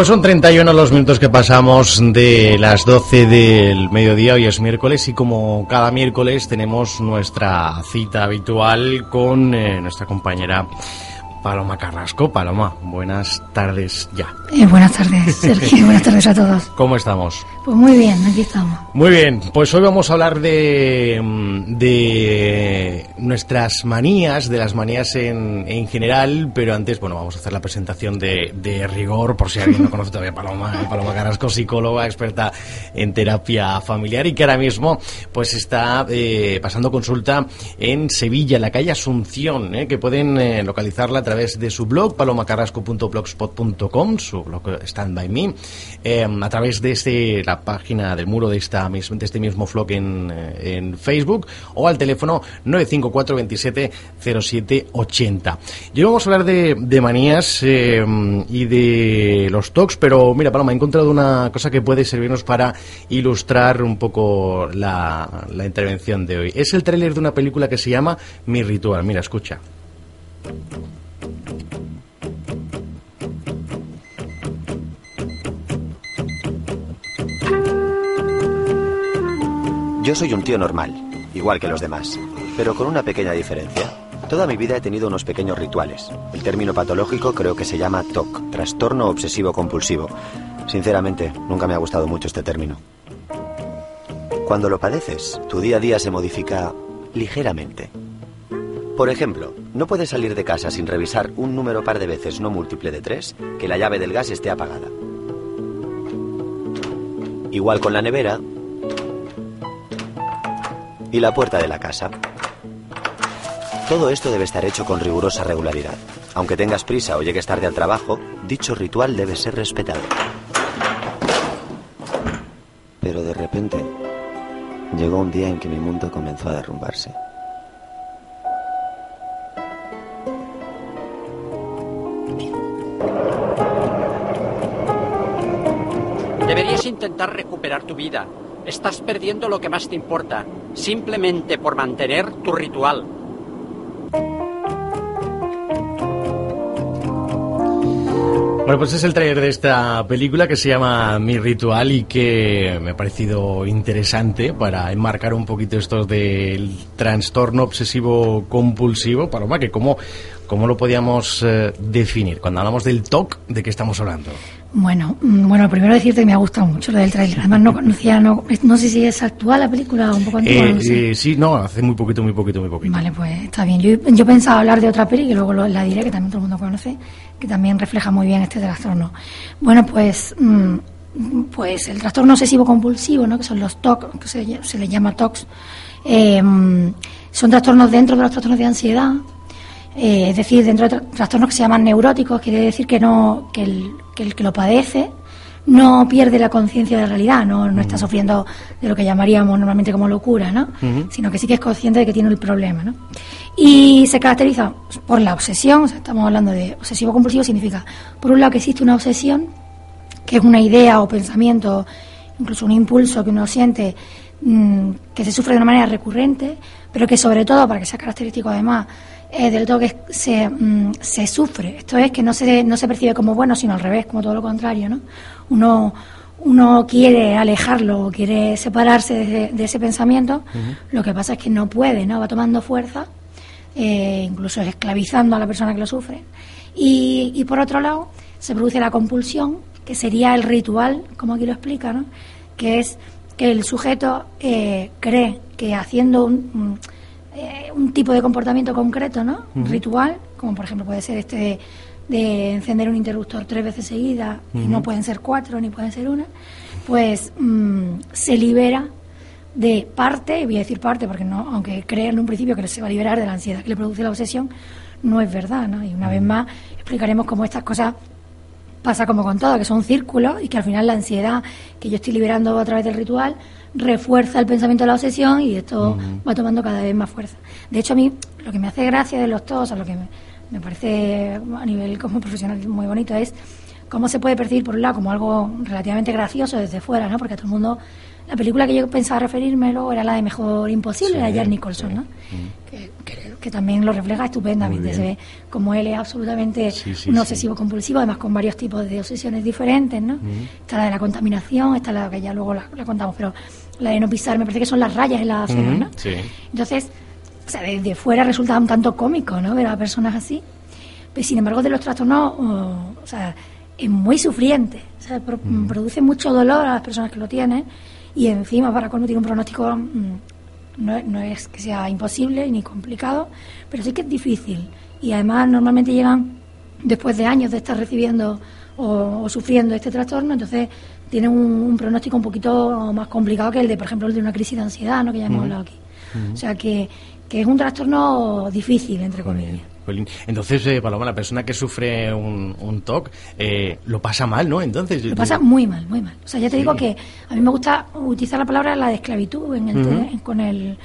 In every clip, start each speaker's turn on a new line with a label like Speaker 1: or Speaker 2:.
Speaker 1: pues son 31 los minutos que pasamos de las 12 del mediodía. Hoy es miércoles y como cada miércoles tenemos nuestra cita habitual con eh, nuestra compañera Paloma Carrasco. Paloma, buenas tardes ya.
Speaker 2: Eh, buenas tardes, Sergio. buenas tardes a todos.
Speaker 1: ¿Cómo estamos?
Speaker 2: Pues muy bien, aquí estamos.
Speaker 1: Muy bien, pues hoy vamos a hablar de, de nuestras manías, de las manías en, en general, pero antes, bueno, vamos a hacer la presentación de, de rigor, por si alguien no conoce todavía a Paloma, Paloma Carrasco, psicóloga, experta en terapia familiar y que ahora mismo pues está eh, pasando consulta en Sevilla, en la calle Asunción, eh, que pueden localizarla través de su blog, palomacarrasco.blogspot.com, su blog Stand By Me, eh, a través de este, la página del muro de, esta, de este mismo blog en, eh, en Facebook o al teléfono 954 27 07 80. Y hoy vamos a hablar de, de manías eh, y de los TOCs, pero mira, Paloma, he encontrado una cosa que puede servirnos para ilustrar un poco la, la intervención de hoy. Es el tráiler de una película que se llama Mi Ritual. Mira, escucha.
Speaker 3: Yo soy un tío normal, igual que los demás, pero con una pequeña diferencia. Toda mi vida he tenido unos pequeños rituales. El término patológico creo que se llama TOC, trastorno obsesivo compulsivo. Sinceramente, nunca me ha gustado mucho este término. Cuando lo padeces, tu día a día se modifica ligeramente. Por ejemplo, no puedes salir de casa sin revisar un número par de veces no múltiple de tres que la llave del gas esté apagada. Igual con la nevera y la puerta de la casa. Todo esto debe estar hecho con rigurosa regularidad. Aunque tengas prisa o llegues tarde al trabajo, dicho ritual debe ser respetado. Pero de repente, llegó un día en que mi mundo comenzó a derrumbarse.
Speaker 4: Deberías intentar recuperar tu vida. Estás perdiendo lo que más te importa, simplemente por mantener tu ritual.
Speaker 1: Bueno, pues es el trailer de esta película que se llama Mi Ritual y que me ha parecido interesante para enmarcar un poquito esto del trastorno obsesivo compulsivo. Paloma, que cómo, cómo lo podíamos eh, definir? Cuando hablamos del TOC, ¿de qué estamos hablando?
Speaker 2: Bueno, mm, bueno, primero decirte que me ha gustado mucho lo del trailer. Además no conocía, no, no sé si es actual la película o un poco antigua,
Speaker 1: Eh,
Speaker 2: no sé.
Speaker 1: eh, sí, no, hace muy poquito, muy poquito, muy poquito.
Speaker 2: Vale, pues está bien. Yo, yo pensaba hablar de otra peli que luego lo- la diré, que también todo el mundo conoce, que también refleja muy bien este trastorno. Bueno, pues, mm, pues el trastorno obsesivo compulsivo, ¿no? que son los TOC, que se, se les llama TOCs, eh, mm, son trastornos dentro de los trastornos de ansiedad. Eh, es decir, dentro de tra- trastornos que se llaman neuróticos, quiere decir que no que el que, el que lo padece no pierde la conciencia de la realidad, no, no está sufriendo de lo que llamaríamos normalmente como locura, ¿no? sino que sí que es consciente de que tiene el problema. ¿no? Y se caracteriza por la obsesión, o sea, estamos hablando de obsesivo compulsivo, significa, por un lado, que existe una obsesión, que es una idea o pensamiento, incluso un impulso que uno siente, mm, que se sufre de una manera recurrente, pero que sobre todo, para que sea característico además, eh, del todo que se, mm, se sufre. Esto es que no se, no se percibe como bueno, sino al revés, como todo lo contrario. ¿no? Uno, uno quiere alejarlo, o quiere separarse de, de ese pensamiento, lo que pasa es que no puede, ¿no? va tomando fuerza, eh, incluso esclavizando a la persona que lo sufre. Y, y por otro lado, se produce la compulsión, que sería el ritual, como aquí lo explica, ¿no? que es que el sujeto eh, cree que haciendo un, un, eh, un tipo de comportamiento concreto, ¿no? Un ritual, como por ejemplo puede ser este de de encender un interruptor tres veces seguidas, y no pueden ser cuatro ni pueden ser una, pues mm, se libera de parte, voy a decir parte porque no, aunque crean en un principio que se va a liberar de la ansiedad que le produce la obsesión, no es verdad, ¿no? Y una vez más explicaremos cómo estas cosas pasa como con todo, que son círculos y que al final la ansiedad que yo estoy liberando a través del ritual refuerza el pensamiento de la obsesión y esto va tomando cada vez más fuerza. De hecho, a mí lo que me hace gracia de los todos, a lo que me, parece a nivel como profesional muy bonito es cómo se puede percibir por un lado como algo relativamente gracioso desde fuera, ¿no? Porque a todo el mundo la película que yo pensaba referirme luego era la de Mejor Imposible, de Jack Nicholson, ¿no? Que, también lo refleja estupendamente. Se ve como él es absolutamente un obsesivo compulsivo, además con varios tipos de obsesiones diferentes, ¿no? Está la de la contaminación, está la que ya luego la, contamos, pero la de no pisar, me parece que son las rayas en la acera, ¿no? Entonces, o sea, desde fuera resulta un tanto cómico, ¿no? Ver a personas así. Pero sin embargo, de los trastornos, o, o sea, es muy sufriente. O sea, produce mucho dolor a las personas que lo tienen y encima para colmo tiene un pronóstico, mm, no, no, es que sea imposible ni complicado, pero sí que es difícil. Y además normalmente llegan después de años de estar recibiendo o, sufriendo este trastorno, entonces tienen un, pronóstico un poquito más complicado que el de, por ejemplo, el de una crisis de ansiedad, ¿no? que ya hemos hablado aquí. O sea que, que es un trastorno difícil, entre comillas.
Speaker 1: Entonces, eh, Paloma, la persona que sufre un, un TOC eh, lo pasa mal, ¿no? Entonces,
Speaker 2: lo pasa muy mal, muy mal. O sea, ya te digo que a mí me gusta utilizar la palabra la de esclavitud en el, con el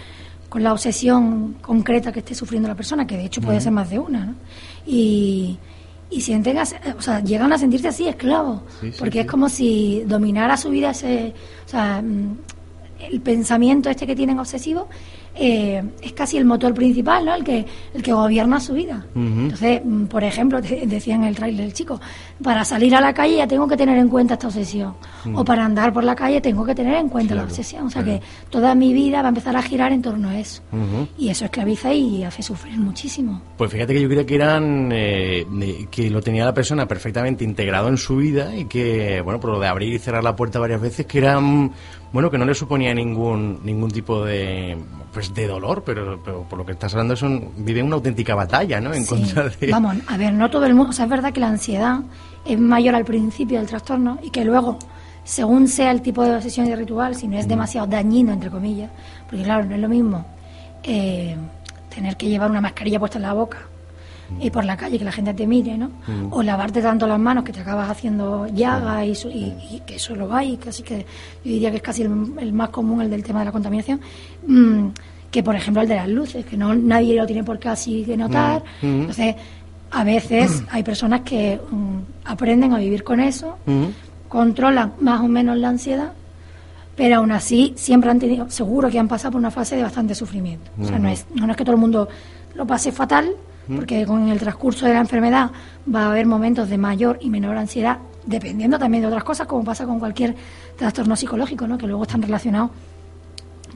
Speaker 2: con la obsesión concreta que esté sufriendo la persona, que de hecho puede ser más de una, ¿no? Y, y sienten, o sea, llegan a sentirse así esclavos, porque es como si dominara su vida ese, o sea, mm, el pensamiento este que tienen obsesivo eh, es casi el motor principal, ¿no? El que, el que gobierna su vida. Entonces, mm, por ejemplo, decía en el trailer el chico, para salir a la calle ya tengo que tener en cuenta esta obsesión. O para andar por la calle tengo que tener en cuenta la obsesión. O sea que toda mi vida va a empezar a girar en torno a eso. Y eso esclaviza y hace sufrir muchísimo.
Speaker 1: Pues fíjate que yo creo que eran, eh, que lo tenía la persona perfectamente integrado en su vida y que, bueno, por lo de abrir y cerrar la puerta varias veces, que eran bueno, que no le suponía ningún ningún tipo de pues de dolor, pero, por lo que estás hablando es un, vive una auténtica batalla, ¿no? En contra de...
Speaker 2: Vamos, a ver, no todo el mundo, o sea, es verdad que la ansiedad es mayor al principio del trastorno y que luego, según sea el tipo de obsesión y ritual, si no es demasiado dañino, entre comillas, porque claro, no es lo mismo eh, tener que llevar una mascarilla puesta en la boca y por la calle que la gente te mire, ¿no? Mm. O lavarte tanto las manos que te acabas haciendo llagas y, que eso lo va y casi que yo diría que es casi el, más común el del tema de la contaminación. Mm, que por ejemplo el de las luces, que no nadie lo tiene por así de notar. Mm. Entonces, a veces hay personas que aprenden a vivir con eso, controlan más o menos la ansiedad, pero aún así siempre han tenido, seguro que han pasado por una fase de bastante sufrimiento. O sea, no es, no es que todo el mundo lo pase fatal, porque con el transcurso de la enfermedad va a haber momentos de mayor y menor ansiedad, dependiendo también de otras cosas, como pasa con cualquier trastorno psicológico, ¿no? que luego están relacionados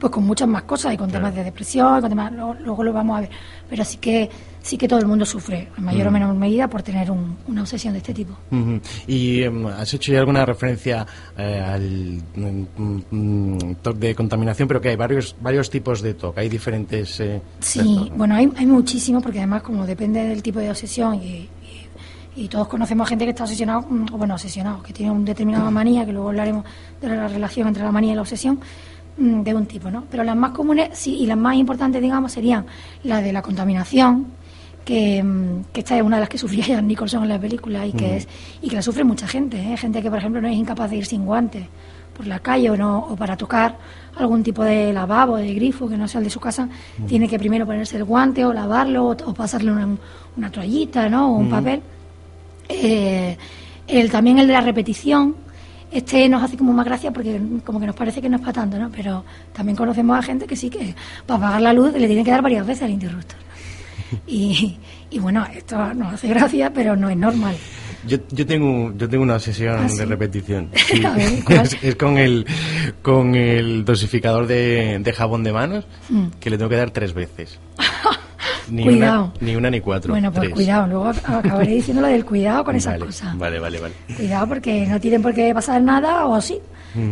Speaker 2: pues con muchas más cosas y con temas de depresión, con temas, luego, lo vamos a ver. Pero sí que sí que todo el mundo sufre, en mayor o menor medida, por tener una obsesión de este tipo.
Speaker 1: ¿Y em, has hecho ya alguna referencia eh, al mm, TOC de contaminación? Pero que hay varios varios tipos de TOC, hay diferentes... Eh,
Speaker 2: sí, bueno, hay, hay muchísimos, porque además como depende del tipo de obsesión y, y todos conocemos gente que está obsesionado, mm, o bueno, obsesionado, que tiene una determinada manía, que luego hablaremos de la relación entre la manía y la obsesión, de un tipo, ¿no? Pero las más comunes sí, y las más importantes, digamos, serían la de la contaminación, que, mm, que, esta es una de las que sufría Jan Nicholson en la película y que, es, y que la sufre mucha gente, ¿eh? gente que, por ejemplo, no es incapaz de ir sin guantes por la calle o, no, o para tocar algún tipo de lavabo, de grifo que no sea el de su casa, tiene que primero ponerse el guante o lavarlo o, pasarle una, una, toallita, ¿no? O un papel. Eh, el, también el de la repetición, este nos hace como más gracia porque como que nos parece que no es para tanto, ¿no? Pero también conocemos a gente que sí que para apagar la luz le tienen que dar varias veces al interruptor. Y, bueno, esto nos hace gracia, pero no es normal.
Speaker 1: Yo, yo tengo yo tengo una obsesión ¿Ah, de repetición. es, con el con el dosificador de, jabón de manos mm. que le tengo que dar tres veces. Ni
Speaker 2: cuidado.
Speaker 1: Una, ni una ni cuatro.
Speaker 2: Bueno, pues
Speaker 1: tres.
Speaker 2: cuidado, luego acabaré diciendo lo del cuidado con esas
Speaker 1: Vale,
Speaker 2: cosas.
Speaker 1: Vale, vale, vale.
Speaker 2: Cuidado porque no tienen por qué pasar nada o sí.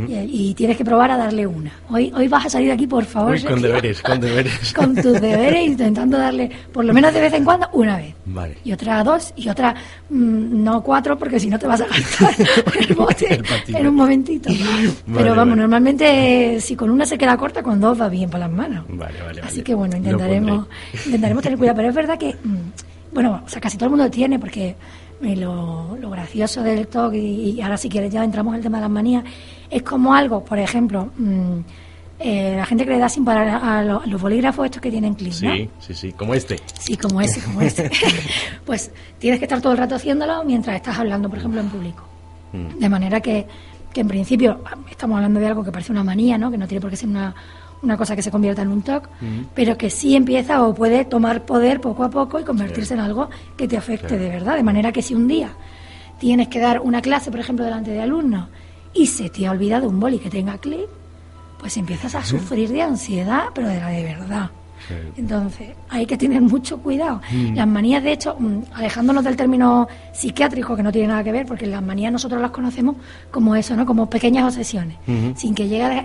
Speaker 2: y, y tienes que probar a darle una. Hoy, hoy vas a salir de aquí, por favor.
Speaker 1: Uy, con deberes, con deberes.
Speaker 2: con tus deberes intentando darle, por lo menos de vez en cuando, una vez.
Speaker 1: Vale.
Speaker 2: Y otra dos, y otra mm, no cuatro, porque si no te vas a gastar el bote
Speaker 1: El
Speaker 2: en un momentito.
Speaker 1: Vale,
Speaker 2: Pero vamos,
Speaker 1: vale.
Speaker 2: normalmente si con una se queda corta, con dos va bien para las manos.
Speaker 1: Vale, vale,
Speaker 2: Así que bueno, intentaremos, intentaremos tener cuidado. Pero es verdad que, mm, bueno, o sea, casi todo el mundo tiene, porque eh, lo, lo gracioso del TOC, y, y ahora si quieres ya entramos en el tema de las manías, es como algo, por ejemplo, mm, eh, la gente que le da sin parar a, lo- a los bolígrafos estos que tienen clic, ¿no?
Speaker 1: Sí, sí, sí, como este.
Speaker 2: Sí, como ese, como ese. pues tienes que estar todo el rato haciéndolo mientras estás hablando, por ejemplo, en público.
Speaker 1: Mm.
Speaker 2: De manera que, que en principio estamos hablando de algo que parece una manía, ¿no? Que no tiene por qué ser una, una cosa que se convierta en un TOC, pero que sí empieza o puede tomar poder poco a poco y convertirse en algo que te afecte de verdad. De manera que si un día tienes que dar una clase, por ejemplo, delante de alumnos y se te ha olvidado un boli que tenga clic, pues empiezas a sufrir de ansiedad, pero de la de verdad. Entonces, hay que tener mucho cuidado. Las manías, de hecho, mm, alejándonos del término psiquiátrico, que no tiene nada que ver, porque las manías nosotros las conocemos como eso, ¿no? Como pequeñas obsesiones. Sin que llegue a,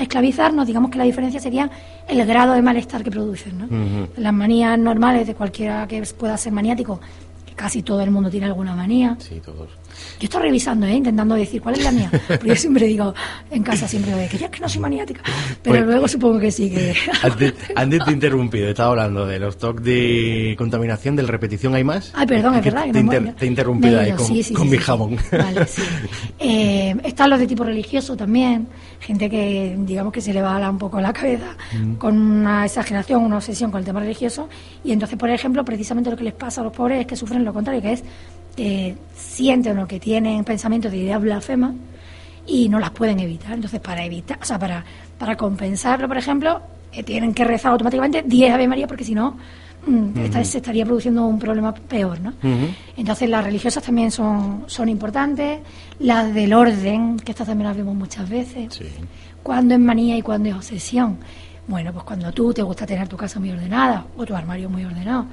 Speaker 2: esclavizarnos, digamos que la diferencia sería el grado de malestar que producen, ¿no? Las manías normales de cualquiera que pueda ser maniático, que casi todo el mundo tiene alguna manía.
Speaker 1: Sí, todos.
Speaker 2: Yo estoy revisando, ¿eh? intentando decir cuál es la mía. Porque yo siempre digo, en casa siempre digo que yo es que no soy maniática. Pero
Speaker 1: Pues-
Speaker 2: luego supongo que sí, que...
Speaker 1: Antes, antes te he interrumpido, estaba hablando de los toques de contaminación, del repetición, ¿hay más?
Speaker 2: Ay, perdón, es
Speaker 1: Que
Speaker 2: verdad. que
Speaker 1: Te, inter- te he interrumpido ahí con,
Speaker 2: sí, sí,
Speaker 1: con
Speaker 2: sí,
Speaker 1: mi jamón.
Speaker 2: Vale, sí. Eh, están los de tipo religioso también, gente que digamos que se le va a un poco la cabeza
Speaker 1: Mm.
Speaker 2: con una exageración, una obsesión con el tema religioso y entonces, por ejemplo, precisamente lo que les pasa a los pobres es que sufren lo contrario, que es que sienten o que tienen pensamientos de ideas blasfemas y no las pueden evitar. Entonces, para evitar, o sea, para, para compensarlo, por ejemplo, eh, tienen que rezar automáticamente 10 Ave María porque si no mm, esta- se estaría produciendo un problema peor, ¿no? Entonces las religiosas también son, son importantes, las del orden, que estas también las vemos muchas veces,
Speaker 1: Sí.
Speaker 2: cuando es manía y cuando es obsesión. Bueno, pues cuando tú te gusta tener tu casa muy ordenada o tu armario muy ordenado.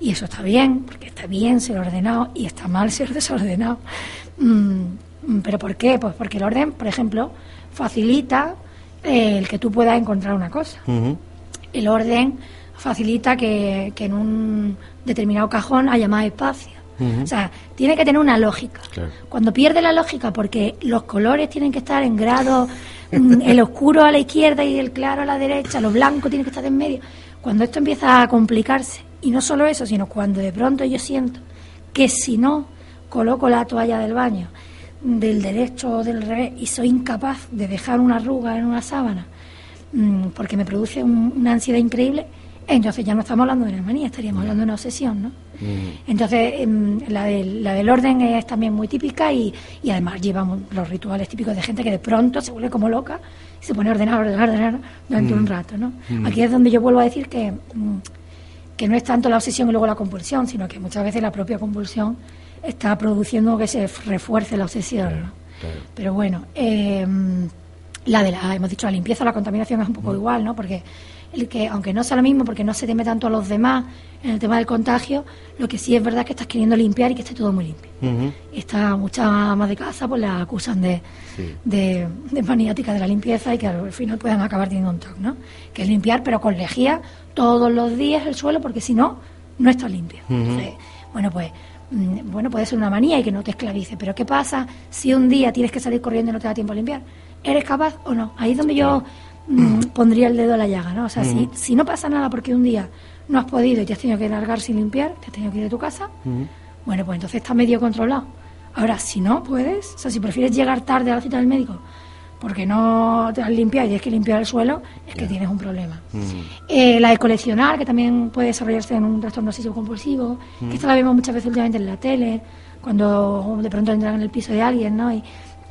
Speaker 2: Y eso está bien, porque está bien ser ordenado y está mal ser desordenado. Mm, ¿Pero por qué? Pues porque el orden, por ejemplo, facilita eh, el que tú puedas encontrar una cosa el orden facilita que, que en un determinado cajón haya más espacio. O sea, tiene que tener una lógica.
Speaker 1: Claro.
Speaker 2: Cuando pierde la lógica, porque los colores tienen que estar en grado, mm, el oscuro a la izquierda y el claro a la derecha, lo blanco tiene que estar en medio. Cuando esto empieza a complicarse, y no solo eso, sino cuando de pronto yo siento que si no coloco la toalla del baño del derecho o del revés y soy incapaz de dejar una arruga en una sábana mm, porque me produce un- una ansiedad increíble, entonces ya no estamos hablando de una manía, estaríamos hablando de una obsesión, ¿no? Entonces, em, la, del, la del orden es también muy típica y, y además llevamos los rituales típicos de gente que de pronto se vuelve como loca y se pone a ordenar, ordenar, ordenar durante un rato, ¿no? Aquí es donde yo vuelvo a decir que, mm, que no es tanto la obsesión y luego la compulsión, sino que muchas veces la propia compulsión está produciendo que se refuerce la obsesión, ¿no?
Speaker 1: claro.
Speaker 2: Pero bueno, eh, la de la, hemos dicho, la limpieza, la contaminación es un poco igual, ¿no? Porque el que, aunque no sea lo mismo, porque no se teme tanto a los demás en el tema del contagio, lo que sí es verdad es que estás queriendo limpiar y que esté todo muy limpio.
Speaker 1: Ujú.
Speaker 2: Y esta mucha ama de casa pues la acusan de,
Speaker 1: Sí.
Speaker 2: de, de maniática de la limpieza y que al final puedan acabar teniendo un TOC, ¿no? Que es limpiar, pero con lejía todos los días el suelo, porque si no, no está limpio. Entonces, bueno, pues mm, bueno, puede ser una manía y que no te esclavice, pero ¿qué pasa si un día tienes que salir corriendo y no te da tiempo a limpiar? ¿Eres capaz o no? Ahí es donde yo mm, pondría el dedo a la llaga, ¿no? O sea, si, si no pasa nada porque un día no has podido y te has tenido que largar sin limpiar, te has tenido que ir de tu casa, bueno, pues entonces está medio controlado. Ahora, si no puedes, o sea, si prefieres llegar tarde a la cita del médico porque no te has limpiado y tienes que limpiar el suelo, es que tienes un problema. Eh, la de coleccionar, que también puede desarrollarse en un trastorno obsesivo compulsivo, que esta la vemos muchas veces últimamente en la tele, cuando de pronto entran en el piso de alguien, ¿no? Y,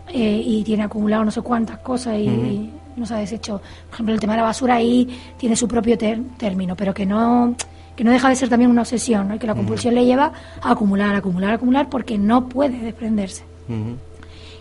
Speaker 2: eh, y tiene acumulado no sé cuántas cosas y, y no se ha deshecho. Por ejemplo, el tema de la basura ahí tiene su propio ter- término, pero que no que no deja de ser también una obsesión, ¿no? Y que la compulsión le lleva a acumular, acumular, acumular, porque no puede desprenderse.
Speaker 1: Ujú.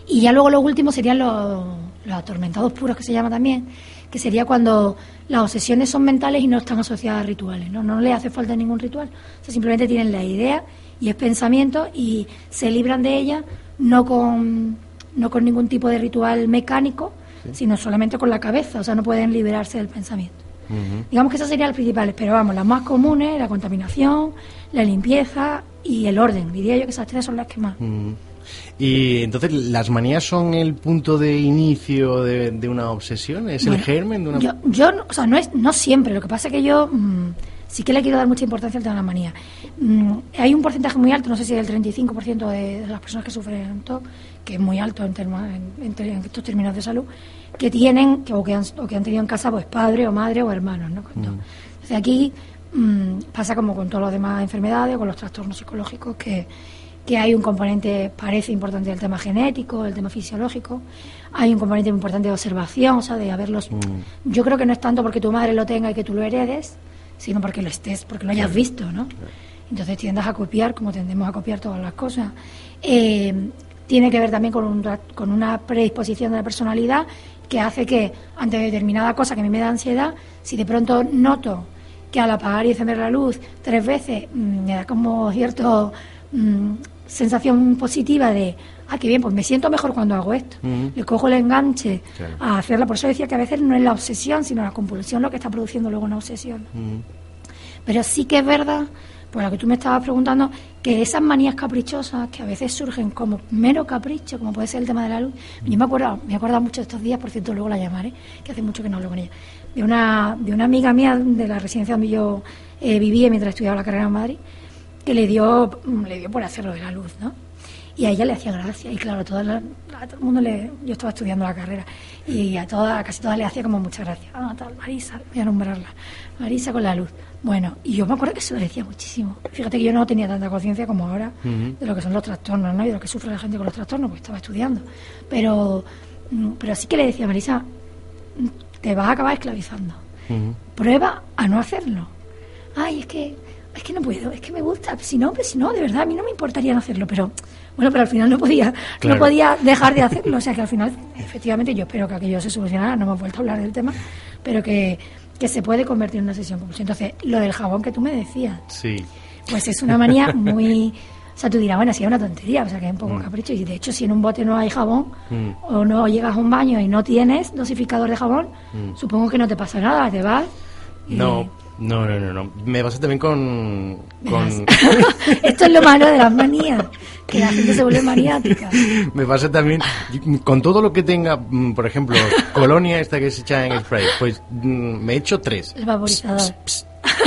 Speaker 2: Y ya luego lo último serían los, los atormentados puros, que se llama también, que sería cuando las obsesiones son mentales y no están asociadas a rituales, ¿no? No le hace falta ningún ritual. O sea, simplemente tienen la idea y es pensamiento y se libran de ella no con, no con ningún tipo de ritual mecánico, sino solamente con la cabeza, o sea, no pueden liberarse del pensamiento. Digamos que esas serían las principales, pero vamos, las más comunes, la contaminación, la limpieza y el orden. Diría yo que esas tres son las que más.
Speaker 1: Y entonces, ¿las manías son el punto de inicio de, una obsesión? ¿Es el germen de una...?
Speaker 2: Yo, yo, o sea, no, es, no siempre. Lo que pasa es que yo mm, sí que le quiero dar mucha importancia al tema de las manías. Mm, hay un porcentaje muy alto, no sé si el 35% de, las personas que sufren TOC, que es muy alto en, en, estos términos de salud, que tienen que, o, que han, o que han tenido en casa pues padre o madre o hermanos. ¿no? Mm. Entonces aquí pasa como con todas las demás enfermedades o con los trastornos psicológicos que que hay un componente, parece importante, del tema genético, del tema fisiológico, hay un componente importante de observación, o sea, de haberlos... Mm. Yo creo que no es tanto porque tu madre lo tenga y que tú lo heredes, sino porque lo estés, porque lo hayas visto, ¿no? Entonces tiendas a copiar, como tendemos a copiar todas las cosas. Eh, tiene que ver también con, un, con una predisposición de la personalidad que hace que ante determinada cosa que a mí me da ansiedad, si de pronto noto que al apagar y encender la luz tres veces mm, me da como cierto mm, sensación positiva de, ah, qué bien, pues me siento mejor cuando hago esto. Le cojo el enganche a hacerla. Por eso decía que a veces no es la obsesión, sino la compulsión lo que está produciendo luego una obsesión. Pero sí que es verdad, por lo que tú me estabas preguntando, que esas manías caprichosas que a veces surgen como mero capricho, como puede ser el tema de la luz. Yo me acuerdo, me acuerdo mucho de estos días, por cierto, luego la llamaré, que hace mucho que no hablo con ella, de una, de una amiga mía de la residencia donde yo eh, vivía mientras estudiaba la carrera en Madrid que le dio, le dio por hacerlo de la luz, ¿no? Y a ella le hacía gracia, y claro, a, todo el mundo le. Yo estaba estudiando la carrera, y a, toda, casi todas le hacía como mucha gracia. Ah, tal, Marisa, voy a nombrarla. Marisa con la luz. Bueno, y yo me acuerdo que se lo decía muchísimo. Fíjate que yo no tenía tanta conciencia como ahora de lo que son los trastornos, ¿no? Y de lo que sufre la gente con los trastornos, pues estaba estudiando. Pero, mm, pero sí que le decía, Marisa, te vas a acabar esclavizando. Prueba a no hacerlo. Ay, es que es que no puedo, es que me gusta, si no, pues si no, de verdad, a mí no me importaría no hacerlo, pero bueno, pero al final no podía, no podía dejar de hacerlo, o sea que al final, efectivamente, yo espero que aquello se solucionara, no me he vuelto a hablar del tema, pero que, que se puede convertir en una sesión compulsiva. Entonces, lo del jabón que tú me decías,
Speaker 1: sí.
Speaker 2: pues es una manía muy... O sea, tú dirás, bueno, si es una tontería, o sea, que es un poco mm. capricho. Y de hecho, si en un bote no hay jabón, mm. o no llegas a un baño y no tienes dosificador de jabón, mm. supongo que no te pasa nada, te vas.
Speaker 1: no, no, no, no, no. Me pasa también con...
Speaker 2: Esto es lo malo de las manías, que la gente se vuelve maniática.
Speaker 1: Me pasa también con todo lo que tenga, mm, por ejemplo, colonia esta que se echa en el spray, pues mm, me echo tres.
Speaker 2: El vaporizador.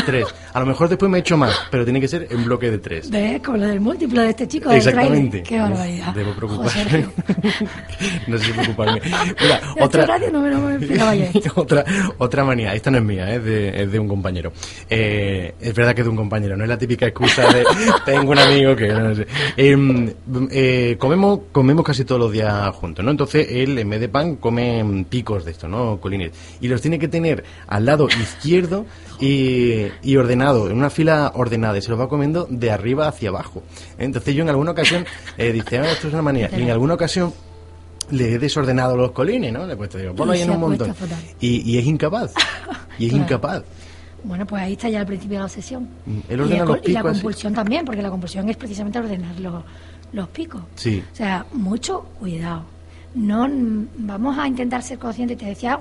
Speaker 1: Tres. A lo mejor después me he hecho más, pero tiene que ser en bloque de tres.
Speaker 2: ¿Ves? Como lo del múltiplo de este chico.
Speaker 1: Exactamente.
Speaker 2: Qué barbaridad.
Speaker 1: Debo preocuparme. no sé si preocuparme. Mira, otra,
Speaker 2: no me, no
Speaker 1: otra, otra manía. Esta no es mía, es de, es de un compañero. Eh, es verdad que es de un compañero, no es la típica excusa de tengo un amigo que no sé. Em, eh, comemos, comemos casi todos los días juntos, ¿no? Entonces él, en vez de pan, come picos de esto, ¿no? Colines. Y los tiene que tener al lado izquierdo y, ordenado, en una fila ordenada, y se lo va comiendo de arriba hacia abajo. Entonces yo en alguna ocasión eh, dice, ah, esto es una manía, y en alguna ocasión le he desordenado los colines, ¿no? Le he puesto, digo, ponlo ahí en un montón. Y, y, es incapaz, y es incapaz.
Speaker 2: Bueno, pues ahí está ya el principio de la obsesión.
Speaker 1: Mm, y,
Speaker 2: la compulsión también, porque la compulsión es precisamente ordenar los, los picos.
Speaker 1: Sí.
Speaker 2: O sea, mucho cuidado. No vamos a intentar ser conscientes, te decía,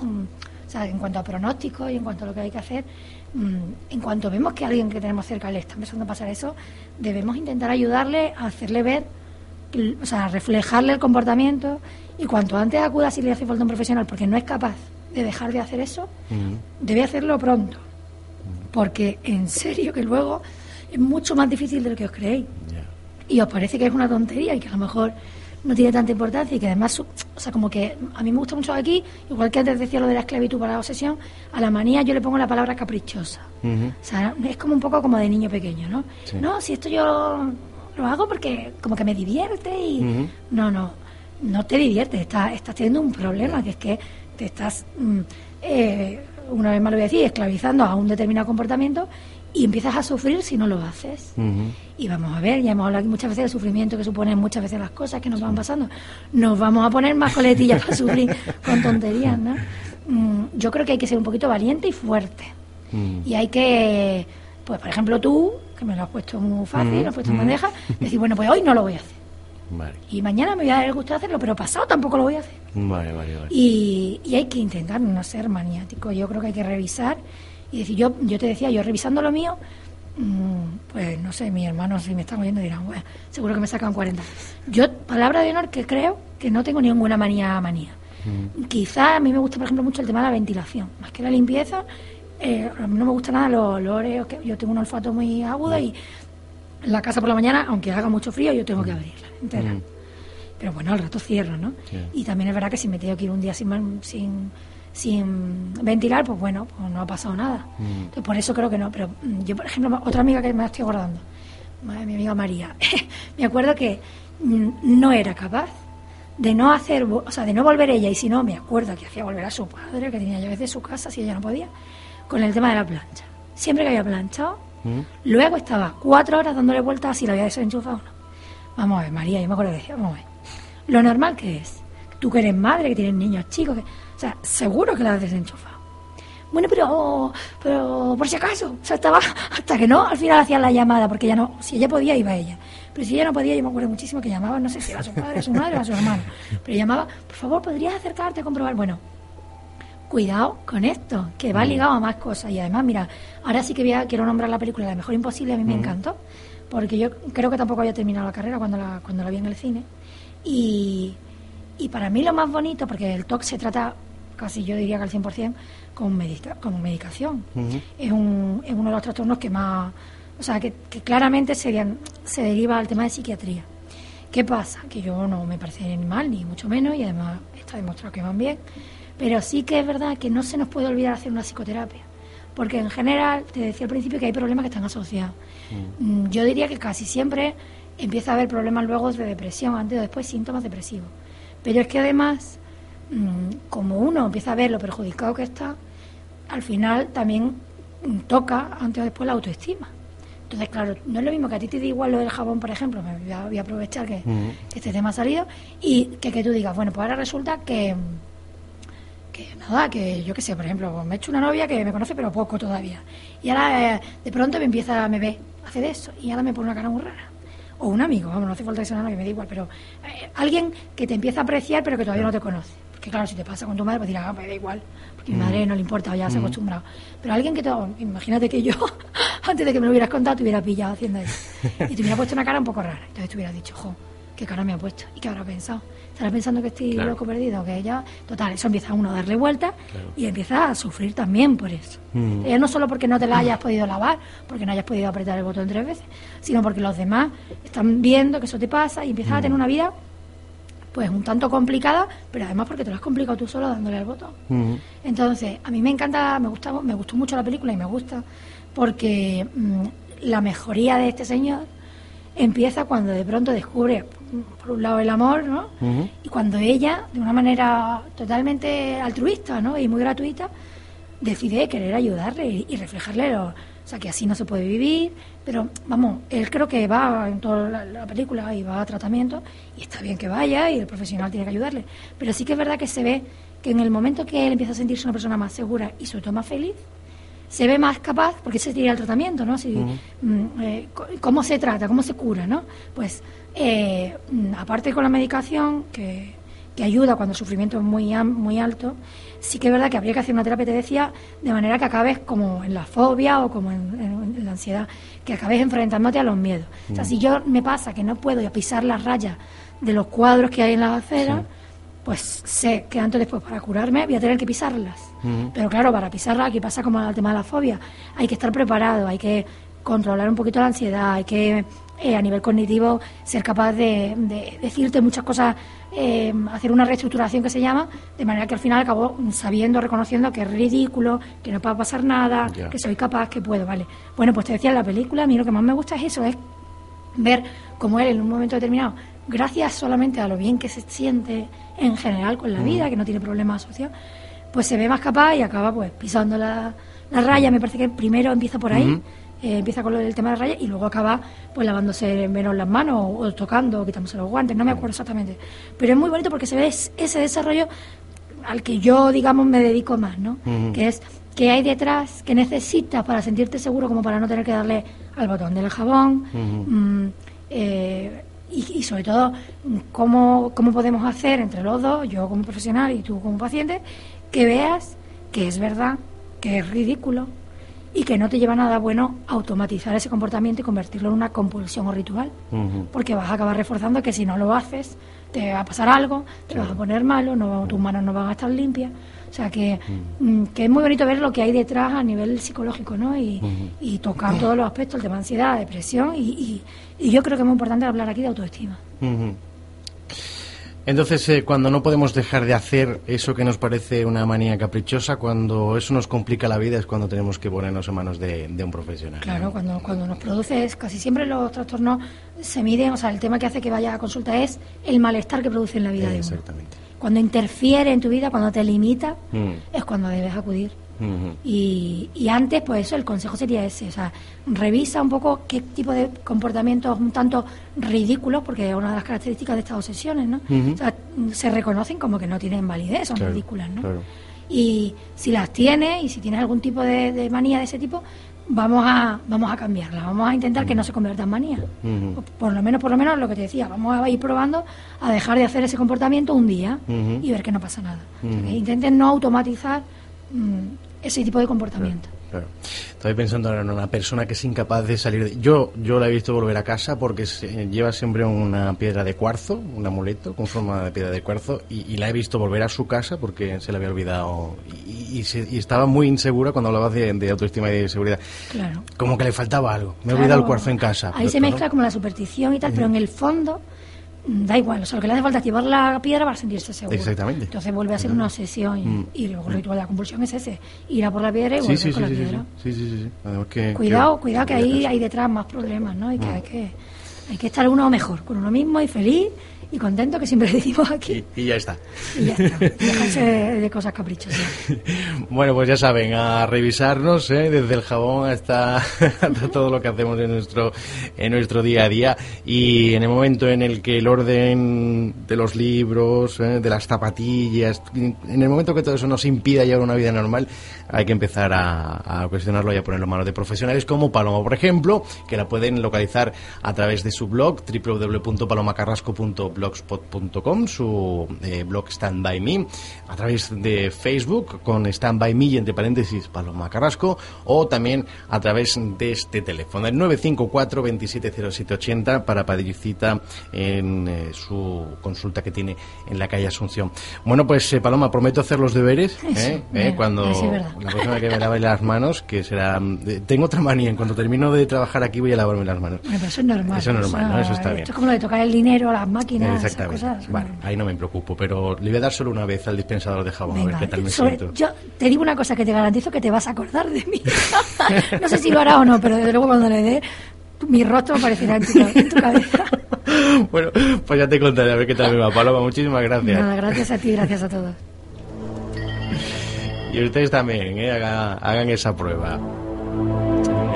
Speaker 2: sea, en cuanto a pronósticos y en cuanto a lo que hay que hacer, Mm, en cuanto vemos que alguien que tenemos cerca le está empezando a pasar eso, debemos intentar ayudarle a hacerle ver, o sea, reflejarle el comportamiento y cuanto antes acuda si le hace falta un profesional porque no es capaz de dejar de hacer eso, debe hacerlo pronto. Porque en serio que luego es mucho más difícil de lo que os creéis. Y os parece que es una tontería y que a lo mejor no tiene tanta importancia y que además, o sea, como que a mí me gusta mucho aquí, igual que antes decía lo de la esclavitud para la obsesión, a la manía yo le pongo la palabra caprichosa. O sea, es como un poco como de niño pequeño, ¿no? No, si esto yo lo hago porque como que me divierte y... No, no, no te diviertes, estás, estás teniendo un problema, que es que te estás, mm, eh, una vez más lo voy a decir, esclavizando a un determinado comportamiento y empiezas a sufrir si no lo haces. Y vamos a ver, ya hemos hablado muchas veces del sufrimiento que suponen muchas veces las cosas que nos van pasando. Nos vamos a poner más coletillas para sufrir con tonterías, ¿no? Mm, yo creo que hay que ser un poquito valiente y fuerte. Y hay que, pues por ejemplo tú, que me lo has puesto muy fácil, lo has puesto en bandeja, decir, bueno, pues hoy no lo voy a hacer. Y mañana me voy a dar el gusto de hacerlo, pero pasado tampoco lo voy a hacer.
Speaker 1: Vale, vale, vale.
Speaker 2: Y, y hay que intentar no ser maniático. Yo creo que hay que revisar y decir, yo, yo te decía, yo revisando lo mío, mm, pues no sé, mis hermanos si me están oyendo dirán, bueno, seguro que me sacan 40. Yo, palabra de honor, que creo que no tengo ninguna manía manía. Mm. Quizá a mí me gusta, por ejemplo, mucho el tema de la ventilación, más que la limpieza. Eh, a mí no me gusta nada los olores, yo tengo un olfato muy agudo y la casa por la mañana, aunque haga mucho frío, yo tengo que abrirla entera. Mm. Pero bueno, al rato cierro, ¿no? Y también es verdad que si me tengo que ir un día sin, sin sin ventilar, pues bueno, pues no ha pasado nada. Mm. por eso creo que no. Pero mm, yo, por ejemplo, otra amiga que me estoy acordando, mi amiga María, me acuerdo que mm, no era capaz de no hacer, o sea, de no volver ella, y si no, me acuerdo que hacía volver a su padre, que tenía llaves de su casa, si ella no podía, con el tema de la plancha. Siempre que había planchado, luego estaba cuatro horas dándole vueltas si la había desenchufado o no. Vamos a ver, María, yo me acuerdo que decía, vamos a ver, lo normal que es, tú que eres madre, que tienes niños chicos, que o sea, seguro que la has desenchufado. Bueno, pero, pero por si acaso, o sea, estaba hasta que no, al final hacía la llamada, porque ella no, si ella podía, iba ella. Pero si ella no podía, yo me acuerdo muchísimo que llamaba, no sé si era su padre, a su madre o a su hermano, pero llamaba, por favor, ¿podrías acercarte a comprobar? Bueno, cuidado con esto, que va mm. ligado a más cosas. Y además, mira, ahora sí que voy a, quiero nombrar la película La Mejor Imposible, a mí me mm. encantó, porque yo creo que tampoco había terminado la carrera cuando la, cuando la vi en el cine. Y, y para mí lo más bonito, porque el talk se trata casi yo diría que al 100% con, medica, con medicación. es, un, es uno de los trastornos que más, o sea, que, claramente serían, se deriva al tema de psiquiatría. ¿Qué pasa? Que yo no me parece ni mal, ni mucho menos, y además está demostrado que van bien, pero sí que es verdad que no se nos puede olvidar hacer una psicoterapia, porque en general, te decía al principio que hay problemas que están asociados. Mm, yo diría que casi siempre empieza a haber problemas luego de depresión, antes o después síntomas depresivos. Pero es que además Mm, como uno empieza a ver lo perjudicado que está, al final también mm, toca antes o después la autoestima. Entonces, claro, no es lo mismo que a ti te diga igual lo del jabón, por ejemplo, me voy a, aprovechar que, este tema ha salido, y que, que tú digas, bueno, pues ahora resulta que, que nada, que yo qué sé, por ejemplo, me he hecho una novia que me conoce pero poco todavía, y ahora eh, de pronto me empieza, me ve, hace de eso, y ahora me pone una cara muy rara. O un amigo, vamos, no hace falta que sea una novia, me da igual, pero eh, alguien que te empieza a apreciar pero que todavía no te conoce que claro, si te pasa con tu madre, pues dirás, ah, me da igual, porque mi madre mm. no le importa, ya se ha mm. acostumbrado. Pero alguien que todo, imagínate que yo, antes de que me lo hubieras contado, te hubiera pillado haciendo eso. Y te hubiera puesto una cara un poco rara. Entonces te hubieras dicho, jo, qué cara me ha puesto. ¿Y qué habrá pensado? ¿Estará pensando que estoy loco perdido? Que ella, total, eso empieza uno a darle vuelta y empieza a sufrir también por eso. Mm. Ella no solo porque no te la hayas podido lavar, porque no hayas podido apretar el botón tres veces, sino porque los demás están viendo que eso te pasa y empiezas a tener una vida pues un tanto complicada, pero además porque te lo has complicado tú solo dándole al botón. Entonces, a mí me encanta, me gusta, me gustó mucho la película y me gusta porque mm, la mejoría de este señor empieza cuando de pronto descubre, por un lado, el amor, ¿no? Y cuando ella, de una manera totalmente altruista, ¿no? Y muy gratuita, decide querer ayudarle y, reflejarle lo, o sea, que así no se puede vivir, pero vamos, él creo que va en toda la, película y va a tratamiento y está bien que vaya y el profesional tiene que ayudarle. Pero sí que es verdad que se ve que en el momento que él empieza a sentirse una persona más segura y sobre todo más feliz, se ve más capaz, porque ese sería el tratamiento, ¿no? Si, mm, eh, ¿Cómo se trata? ¿Cómo se cura? ¿no? Pues eh, mm, aparte con la medicación, que, que ayuda cuando el sufrimiento es muy, muy alto, sí que es verdad que habría que hacer una terapia, te decía, de manera que acabes como en la fobia o como en, la ansiedad, que acabes enfrentándote a los miedos. O sea, mm. si yo me pasa que no puedo pisar las rayas de los cuadros que hay en las aceras, pues sé que antes o después para curarme voy a tener que pisarlas. Mm. Pero claro, para pisarlas aquí pasa como el tema de la fobia. Hay que estar preparado, hay que controlar un poquito la ansiedad, hay que eh, a nivel cognitivo ser capaz de, decirte muchas cosas, eh, hacer una reestructuración que se llama, de manera que al final acabo sabiendo, reconociendo que es ridículo, que no va a pasar nada, que soy capaz, que puedo, ¿vale? Bueno, pues te decía en la película, a mí lo que más me gusta es eso, es ver cómo él en un momento determinado, gracias solamente a lo bien que se siente en general con la mm. vida, que no tiene problemas asociados, pues se ve más capaz y acaba pues pisando la, la raya, me parece que primero empieza por ahí, eh, empieza con el tema de rayas y luego acaba pues lavándose menos las manos o, tocando o quitándose los guantes, no me acuerdo exactamente. Pero es muy bonito porque se ve ese desarrollo al que yo, digamos, me dedico más, ¿no? Que es que hay detrás que necesitas para sentirte seguro como para no tener que darle al botón del jabón. Mm, eh, y, sobre todo, cómo, cómo podemos hacer entre los dos, yo como profesional y tú como paciente, que veas que es verdad, que es ridículo, y que no te lleva nada bueno automatizar ese comportamiento y convertirlo en una compulsión o ritual. Porque vas a acabar reforzando que si no lo haces, te va a pasar algo, te vas a poner malo, no, tus manos no van a estar limpias. O sea que, mm, que, es muy bonito ver lo que hay detrás a nivel psicológico, ¿no? Y, y tocar todos los aspectos, el tema de ansiedad, depresión, y, y, yo creo que es muy importante hablar aquí de autoestima.
Speaker 1: Entonces, eh, cuando no podemos dejar de hacer eso que nos parece una manía caprichosa, cuando eso nos complica la vida, es cuando tenemos que ponernos en manos de, un profesional.
Speaker 2: Claro, cuando, cuando nos produce, casi siempre los trastornos se miden, o sea, el tema que hace que vaya a consulta es el malestar que produce en la vida de uno.
Speaker 1: Exactamente.
Speaker 2: Cuando interfiere en tu vida, cuando te limita, mm. es cuando debes acudir y, y, antes, pues eso, el consejo sería ese, o sea, revisa un poco qué tipo de comportamientos un tanto ridículos, porque es una de las características de estas obsesiones, ¿no? O sea, se reconocen como que no tienen validez, son ridículas, ¿no? Y si las tienes, y si tienes algún tipo de, manía de ese tipo, vamos a vamos a cambiarla, vamos a intentar que no se convierta en manía. Por lo menos, por lo menos lo que te decía, vamos a ir probando a dejar de hacer ese comportamiento un día y ver que no pasa nada. intenten no automatizar mm, ese tipo de comportamiento.
Speaker 1: Claro, Estoy pensando en una persona que es incapaz de salir. De... Yo, yo la he visto volver a casa porque lleva siempre una piedra de cuarzo, un amuleto con forma de piedra de cuarzo, y, la he visto volver a su casa porque se le había olvidado. Y, estaba muy insegura cuando hablaba de, autoestima y de seguridad. Claro. Como que le faltaba algo. Me he olvidado el cuarzo en casa.
Speaker 2: Ahí se mezcla como la superstición y tal, pero en el fondo da igual, o sea, lo que le hace falta es llevar la piedra para sentirse seguro.
Speaker 1: Exactamente.
Speaker 2: Entonces vuelve a ser una obsesión y, mm. y luego el ritual de la compulsión es ese, ir a por la piedra y volver con la piedra.
Speaker 1: Sí, sí, sí. que,
Speaker 2: cuidado, cuidado que ahí hay detrás más problemas, ¿no? Y que mm. hay que hay que estar uno mejor, con uno mismo y feliz y contento, que siempre decimos aquí.
Speaker 1: Y, ya está.
Speaker 2: Y ya está. Dejarse de, cosas caprichosas.
Speaker 1: Bueno, pues ya saben, a revisarnos, ¿eh? desde el jabón hasta, todo lo que hacemos en nuestro, en nuestro día a día. Y en el momento en el que el orden de los libros, ¿eh? de las zapatillas, en el momento que todo eso nos impida llevar una vida normal, hay que empezar a, a cuestionarlo y a ponerlo en manos de profesionales como Paloma, por ejemplo, que la pueden localizar a través de su blog www.palomacarrasco.blogspot.com, su eh, blog Stand By Me, a través de Facebook con Stand By Me y entre paréntesis Paloma Carrasco, o también a través de este teléfono, el 954 270780 para pedir cita en eh, su consulta que tiene en la calle Asunción. Bueno, pues eh, Paloma, prometo hacer los deberes cuando la próxima que me lave las manos, que será... Tengo otra manía, en cuanto termino de trabajar aquí voy a lavarme las manos.
Speaker 2: Pero eso es normal.
Speaker 1: Eso es normal, ¿no? Eso está bien.
Speaker 2: Esto es como lo de tocar el dinero, las máquinas, Exactamente. Esas cosas.
Speaker 1: Vale, ahí no me preocupo, pero le voy a dar solo una vez al dispensador de jabón, a ver qué tal me siento.
Speaker 2: Yo te digo una cosa que te garantizo que te vas a acordar de mí. no sé si lo hará o no, pero desde luego cuando le dé, mi rostro aparecerá en tu, en tu cabeza.
Speaker 1: bueno, pues ya te contaré a ver qué tal me va. Paloma, muchísimas gracias.
Speaker 2: Nada, gracias a ti, gracias a todos.
Speaker 1: Y ustedes también, ¿eh? hagan, esa prueba.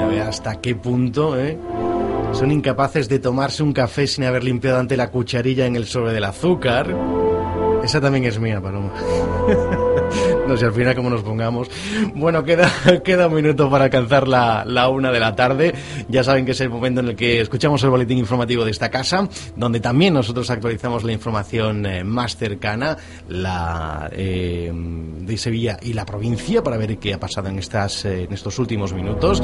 Speaker 1: A ver hasta qué punto ¿eh? Son incapaces de tomarse un café sin haber limpiado ante la cucharilla en el sobre del azúcar. Esa también es mía, Paloma. sé al final cómo nos pongamos. Bueno, queda, queda un minuto para alcanzar la, la, una de la tarde. Ya saben que es el momento en el que escuchamos el boletín informativo de esta casa, donde también nosotros actualizamos la información eh, más cercana, la eh, de Sevilla y la provincia, para ver qué ha pasado en, estas, eh, en estos últimos minutos.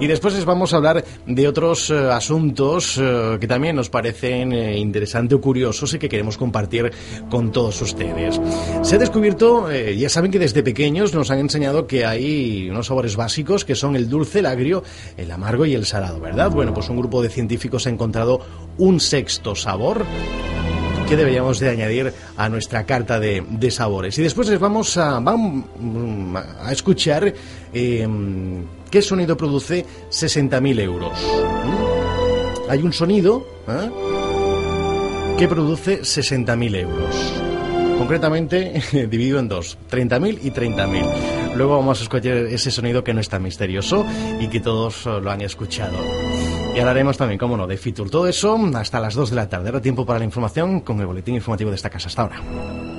Speaker 1: Y después les vamos a hablar de otros asuntos que también nos parecen interesantes o curiosos y que queremos compartir con todos ustedes. Se ha descubierto, ya saben que desde pequeños nos han enseñado que hay unos sabores básicos que son el dulce, el agrio, el amargo y el salado, ¿verdad? Bueno, pues un grupo de científicos ha encontrado un sexto sabor que deberíamos de añadir a nuestra carta de, sabores. Y después les vamos a, escuchar em, qué sonido produce 60.000 euros. ¿Mm? Hay un sonido ¿eh? que produce 60.000 euros. Concretamente dividido en dos, 30.000 y 30.000. Luego vamos a escuchar ese sonido que no es tan misterioso y que todos lo han escuchado. Y hablaremos también, como no, de Fitur. Todo eso hasta las 2 de la tarde. Ahora tiempo para la información con el boletín informativo de esta casa. Hasta ahora.